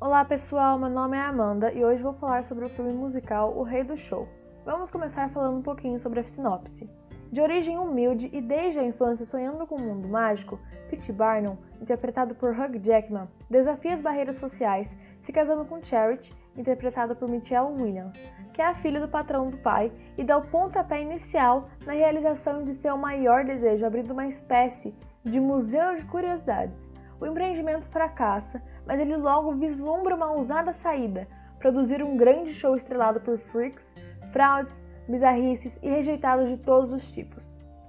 Olá pessoal, meu nome é Amanda e hoje vou falar sobre o filme musical O Rei do Show. Vamos começar falando um pouquinho sobre a sinopse. De origem humilde e desde a infância sonhando com um mundo mágico, Pete Barnum, interpretado por Hugh Jackman, desafia as barreiras sociais, se casando com Charity, interpretada por Michelle Williams, que é a filha do patrão do pai, e dá o pontapé inicial na realização de seu maior desejo, abrindo uma espécie de museu de curiosidades. O empreendimento fracassa, mas ele logo vislumbra uma ousada saída: produzir um grande show estrelado por freaks, fraudes, bizarrices e rejeitados de todos os tipos.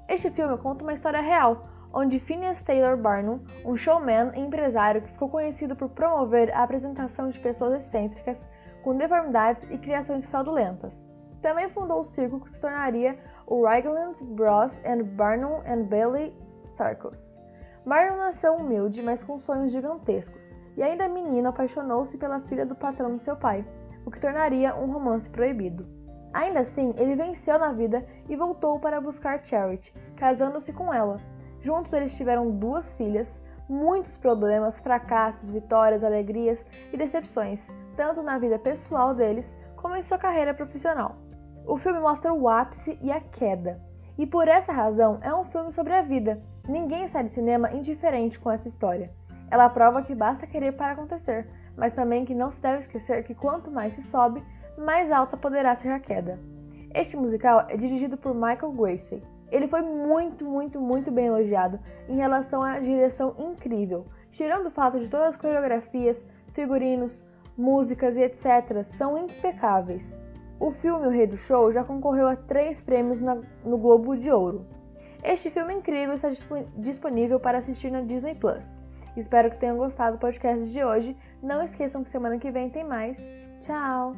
Este filme conta uma história real, onde Phineas Taylor Barnum, um showman e empresário que ficou conhecido por promover a apresentação de pessoas excêntricas com deformidades e criações fraudulentas. Também fundou o circo que se tornaria o Ragland Bros and Barnum and Bailey Circus. Marlon nasceu humilde, mas com sonhos gigantescos, e ainda menino apaixonou-se pela filha do patrão de seu pai, o que tornaria um romance proibido. Ainda assim, ele venceu na vida e voltou para buscar Charity, casando-se com ela. Juntos eles tiveram duas filhas, muitos problemas, fracassos, vitórias, alegrias e decepções, tanto na vida pessoal deles como em sua carreira profissional. O filme mostra o ápice e a queda, e por essa razão é um filme sobre a vida, Ninguém sai de cinema indiferente com essa história. Ela prova que basta querer para acontecer, mas também que não se deve esquecer que quanto mais se sobe, mais alta poderá ser a queda. Este musical é dirigido por Michael Gracie. Ele foi muito, muito, muito bem elogiado em relação à direção incrível, tirando o fato de todas as coreografias, figurinos, músicas e etc. são impecáveis. O filme O Rei do Show já concorreu a três prêmios na, no Globo de Ouro. Este filme incrível está disponível para assistir na Disney Plus. Espero que tenham gostado do podcast de hoje. Não esqueçam que semana que vem tem mais. Tchau!